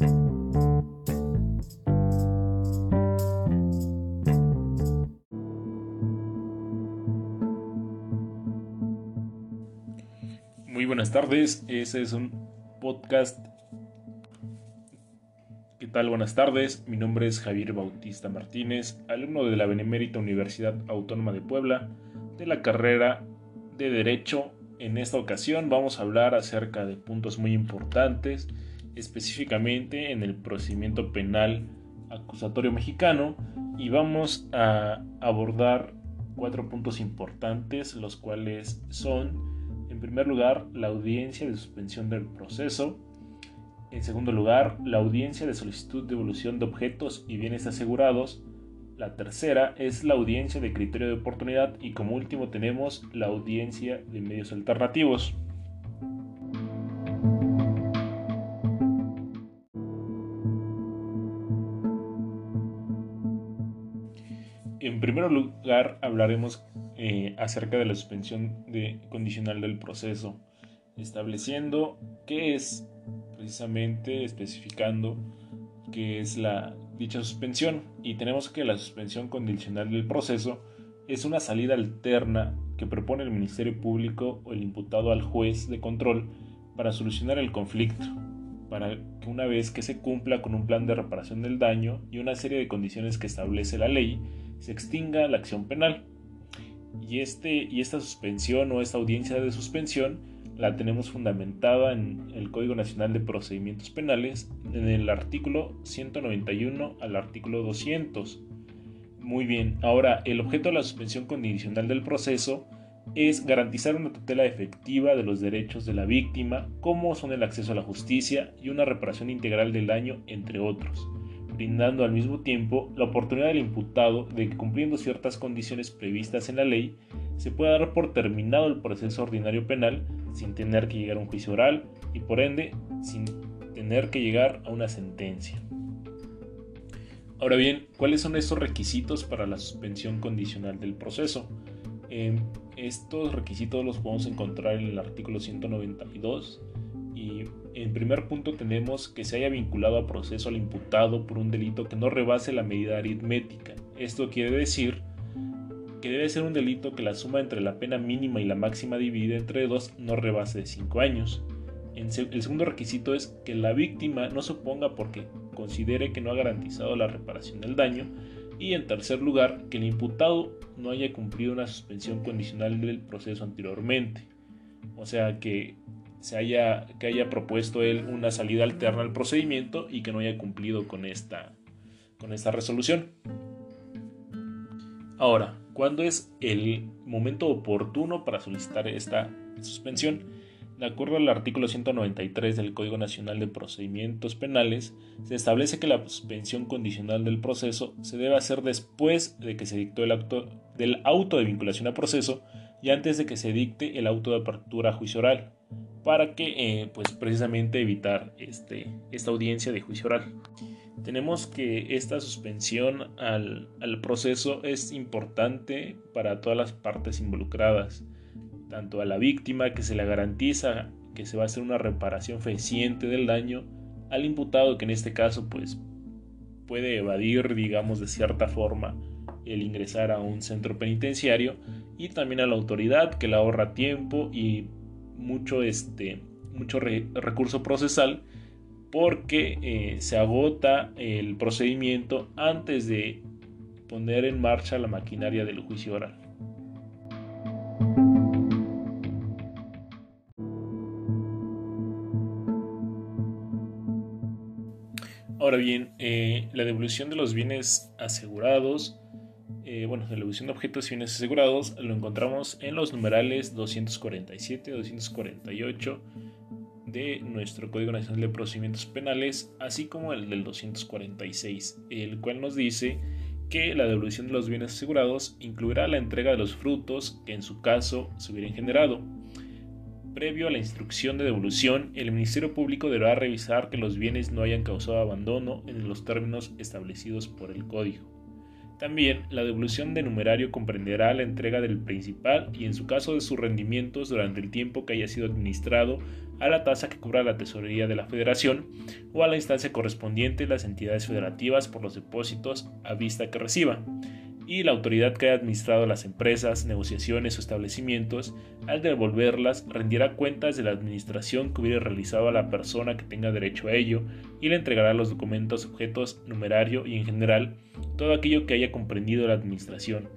Muy buenas tardes, ese es un podcast. ¿Qué tal? Buenas tardes, mi nombre es Javier Bautista Martínez, alumno de la Benemérita Universidad Autónoma de Puebla, de la carrera de Derecho. En esta ocasión vamos a hablar acerca de puntos muy importantes, específicamente en el procedimiento penal acusatorio mexicano, y vamos a abordar cuatro puntos importantes, los cuales son en primer lugar, la audiencia de suspensión del proceso. En segundo lugar, la audiencia de solicitud de devolución de objetos y bienes asegurados. La tercera es la audiencia de criterio de oportunidad y como último tenemos la audiencia de medios alternativos. En primer lugar, hablaremos eh, acerca de la suspensión de, condicional del proceso, estableciendo qué es, precisamente especificando qué es la dicha suspensión. Y tenemos que la suspensión condicional del proceso es una salida alterna que propone el Ministerio Público o el imputado al juez de control para solucionar el conflicto, para que una vez que se cumpla con un plan de reparación del daño y una serie de condiciones que establece la ley, se extinga la acción penal. Y, este, y esta suspensión o esta audiencia de suspensión la tenemos fundamentada en el Código Nacional de Procedimientos Penales, en el artículo 191 al artículo 200. Muy bien, ahora el objeto de la suspensión condicional del proceso es garantizar una tutela efectiva de los derechos de la víctima, como son el acceso a la justicia y una reparación integral del daño, entre otros brindando al mismo tiempo la oportunidad del imputado de que cumpliendo ciertas condiciones previstas en la ley, se pueda dar por terminado el proceso ordinario penal sin tener que llegar a un juicio oral y por ende sin tener que llegar a una sentencia. Ahora bien, ¿cuáles son estos requisitos para la suspensión condicional del proceso? estos requisitos los podemos encontrar en el artículo 192 y en primer punto tenemos que se haya vinculado a proceso al imputado por un delito que no rebase la medida aritmética. Esto quiere decir que debe ser un delito que la suma entre la pena mínima y la máxima dividida entre dos no rebase de 5 años. el segundo requisito es que la víctima no se oponga porque considere que no ha garantizado la reparación del daño. Y en tercer lugar, que el imputado no haya cumplido una suspensión condicional del proceso anteriormente. O sea que se haya, que haya propuesto él una salida alterna al procedimiento y que no haya cumplido con esta, con esta resolución. Ahora, ¿cuándo es el momento oportuno para solicitar esta suspensión? De acuerdo al artículo 193 del Código Nacional de Procedimientos Penales, se establece que la suspensión condicional del proceso se debe hacer después de que se dictó el acto del auto de vinculación a proceso y antes de que se dicte el auto de apertura a juicio oral para que eh, pues precisamente evitar este, esta audiencia de juicio oral. Tenemos que esta suspensión al, al, proceso es importante para todas las partes involucradas, tanto a la víctima que se le garantiza que se va a hacer una reparación fehaciente del daño, al imputado que en este caso pues puede evadir digamos de cierta forma el ingresar a un centro penitenciario y también a la autoridad que le ahorra tiempo y mucho, este, mucho recurso procesal porque eh, se agota el procedimiento antes de poner en marcha la maquinaria del juicio oral. Ahora bien, eh, la devolución de los bienes asegurados eh, bueno, la de objetos y bienes asegurados lo encontramos en los numerales 247 248 de nuestro Código Nacional de Procedimientos Penales, así como el del 246, el cual nos dice que la devolución de los bienes asegurados incluirá la entrega de los frutos que en su caso se hubieran generado. Previo a la instrucción de devolución, el Ministerio Público deberá revisar que los bienes no hayan causado abandono en los términos establecidos por el Código. También la devolución de numerario comprenderá la entrega del principal y en su caso de sus rendimientos durante el tiempo que haya sido administrado a la tasa que cubra la tesorería de la federación o a la instancia correspondiente las entidades federativas por los depósitos a vista que reciba y la autoridad que haya administrado las empresas, negociaciones o establecimientos, al devolverlas, rendirá cuentas de la administración que hubiera realizado a la persona que tenga derecho a ello y le entregará los documentos, objetos, numerario y en general todo aquello que haya comprendido la administración.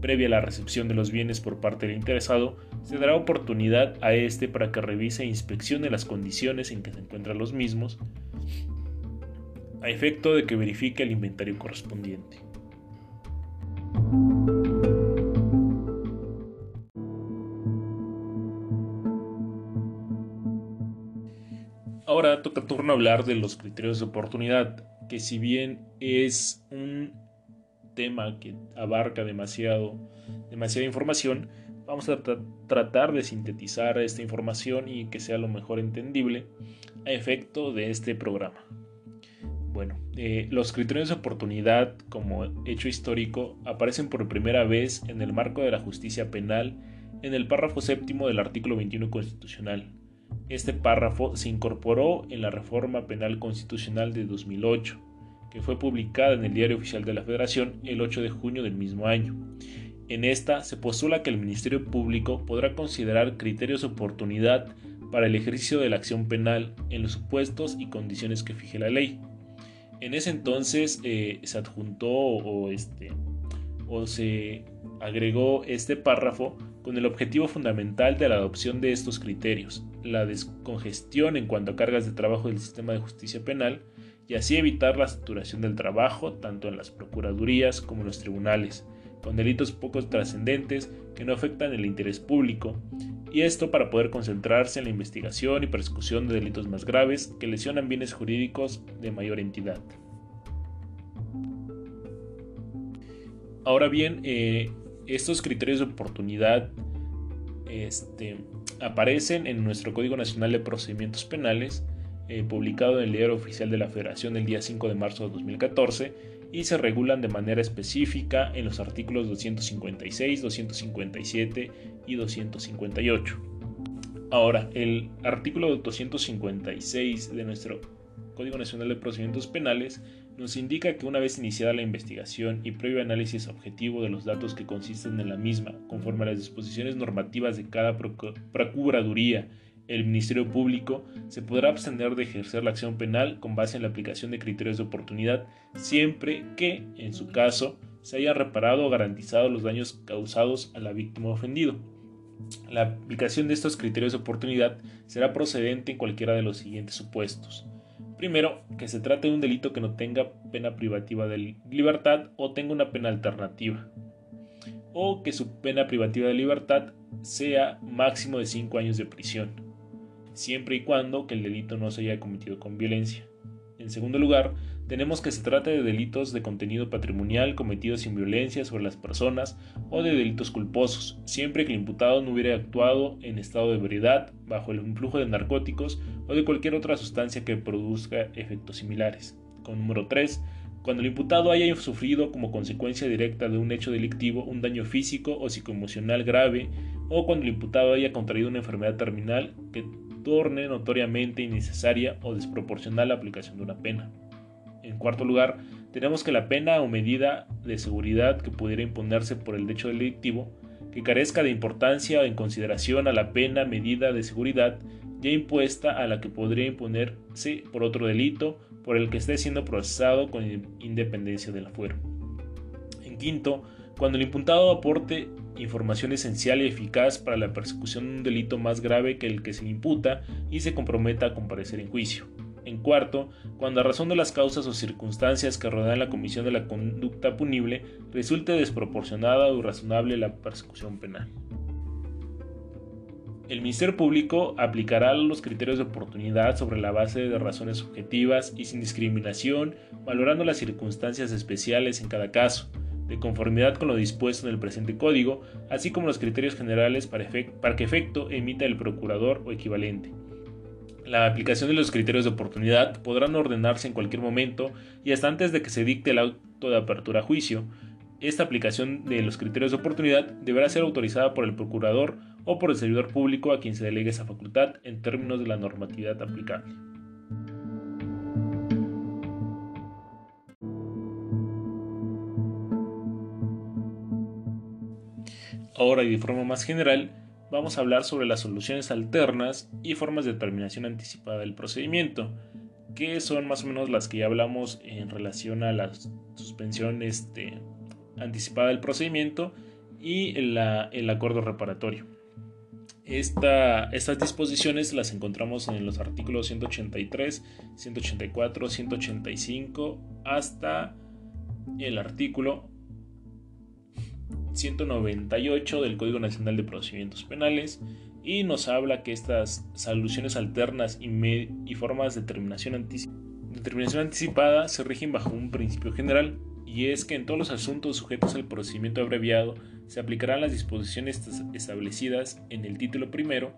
Previa a la recepción de los bienes por parte del interesado, se dará oportunidad a éste para que revise e inspeccione las condiciones en que se encuentran los mismos, a efecto de que verifique el inventario correspondiente. Toca turno hablar de los criterios de oportunidad, que si bien es un tema que abarca demasiado, demasiada información, vamos a tratar de sintetizar esta información y que sea lo mejor entendible a efecto de este programa. Bueno, eh, los criterios de oportunidad como hecho histórico aparecen por primera vez en el marco de la justicia penal en el párrafo séptimo del artículo 21 constitucional. Este párrafo se incorporó en la reforma penal constitucional de 2008, que fue publicada en el Diario Oficial de la Federación el 8 de junio del mismo año. En esta se postula que el Ministerio Público podrá considerar criterios de oportunidad para el ejercicio de la acción penal en los supuestos y condiciones que fije la ley. En ese entonces eh, se adjuntó o, este, o se agregó este párrafo con el objetivo fundamental de la adopción de estos criterios, la descongestión en cuanto a cargas de trabajo del sistema de justicia penal y así evitar la saturación del trabajo tanto en las procuradurías como en los tribunales, con delitos poco trascendentes que no afectan el interés público, y esto para poder concentrarse en la investigación y persecución de delitos más graves que lesionan bienes jurídicos de mayor entidad. Ahora bien, eh, estos criterios de oportunidad este, aparecen en nuestro Código Nacional de Procedimientos Penales, eh, publicado en el Diario Oficial de la Federación el día 5 de marzo de 2014, y se regulan de manera específica en los artículos 256, 257 y 258. Ahora, el artículo 256 de nuestro Código Nacional de Procedimientos Penales nos indica que una vez iniciada la investigación y previo análisis objetivo de los datos que consisten en la misma, conforme a las disposiciones normativas de cada Procuraduría, el Ministerio Público se podrá abstener de ejercer la acción penal con base en la aplicación de criterios de oportunidad, siempre que, en su caso, se haya reparado o garantizado los daños causados a la víctima ofendido. La aplicación de estos criterios de oportunidad será procedente en cualquiera de los siguientes supuestos. Primero, que se trate de un delito que no tenga pena privativa de libertad o tenga una pena alternativa. O que su pena privativa de libertad sea máximo de 5 años de prisión, siempre y cuando que el delito no se haya cometido con violencia. En segundo lugar, tenemos que se trate de delitos de contenido patrimonial cometidos sin violencia sobre las personas o de delitos culposos, siempre que el imputado no hubiera actuado en estado de ebriedad, bajo el influjo de narcóticos o de cualquier otra sustancia que produzca efectos similares. Con número 3, cuando el imputado haya sufrido como consecuencia directa de un hecho delictivo un daño físico o psicoemocional grave, o cuando el imputado haya contraído una enfermedad terminal que torne notoriamente innecesaria o desproporcional la aplicación de una pena. En cuarto lugar, tenemos que la pena o medida de seguridad que pudiera imponerse por el hecho delictivo, que carezca de importancia en consideración a la pena medida de seguridad ya impuesta a la que podría imponerse por otro delito por el que esté siendo procesado con independencia del afuero. En quinto, cuando el imputado aporte información esencial y eficaz para la persecución de un delito más grave que el que se le imputa y se comprometa a comparecer en juicio. En cuarto, cuando a razón de las causas o circunstancias que rodean la comisión de la conducta punible resulte desproporcionada o irrazonable la persecución penal. El Ministerio Público aplicará los criterios de oportunidad sobre la base de razones objetivas y sin discriminación, valorando las circunstancias especiales en cada caso, de conformidad con lo dispuesto en el presente código, así como los criterios generales para, para que efecto emita el procurador o equivalente. La aplicación de los criterios de oportunidad podrán ordenarse en cualquier momento y hasta antes de que se dicte el auto de apertura a juicio, esta aplicación de los criterios de oportunidad deberá ser autorizada por el procurador o por el servidor público a quien se delegue esa facultad en términos de la normatividad aplicable. Ahora y de forma más general, vamos a hablar sobre las soluciones alternas y formas de terminación anticipada del procedimiento, que son más o menos las que ya hablamos en relación a la suspensión este, anticipada del procedimiento y el acuerdo reparatorio. estas disposiciones las encontramos en los artículos 183, 184, 185 hasta el artículo 198 del Código Nacional de Procedimientos Penales y nos habla que estas soluciones alternas y, formas de terminación, determinación anticipada se rigen bajo un principio general y es que en todos los asuntos sujetos al procedimiento abreviado se aplicarán las disposiciones establecidas en el título primero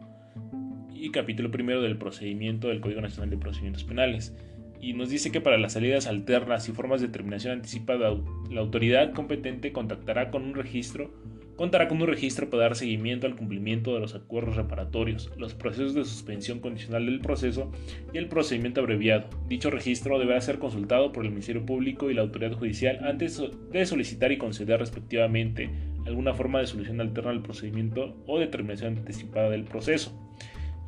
y capítulo primero del procedimiento del Código Nacional de Procedimientos Penales y nos dice que para las salidas alternas y formas de terminación anticipada, la autoridad competente contactará con un registro, contará con un registro para dar seguimiento al cumplimiento de los acuerdos reparatorios, los procesos de suspensión condicional del proceso y el procedimiento abreviado. Dicho registro deberá ser consultado por el Ministerio Público y la autoridad judicial antes de solicitar y conceder respectivamente alguna forma de solución alterna al procedimiento o determinación anticipada del proceso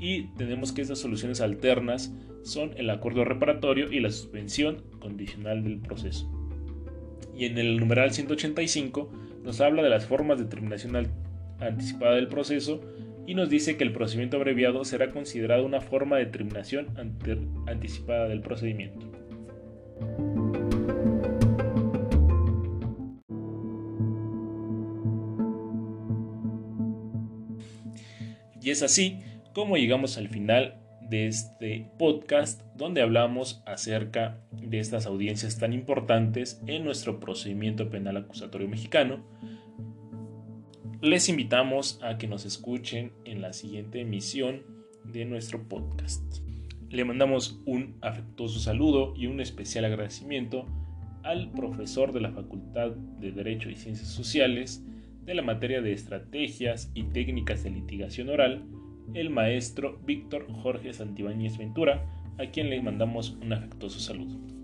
y tenemos que estas soluciones alternas son el acuerdo reparatorio y la suspensión condicional del proceso. Y en el numeral 185 nos habla de las formas de terminación anticipada del proceso y nos dice que el procedimiento abreviado será considerado una forma de terminación anticipada del procedimiento. Y es así como llegamos al final de este podcast donde hablamos acerca de estas audiencias tan importantes en nuestro procedimiento penal acusatorio mexicano. Les invitamos a que nos escuchen en la siguiente emisión de nuestro podcast. Le mandamos un afectuoso saludo y un especial agradecimiento al profesor de la Facultad de Derecho y Ciencias Sociales de la materia de estrategias y técnicas de litigación oral, el maestro Víctor Jorge Santibáñez Ventura, a quien le mandamos un afectuoso saludo.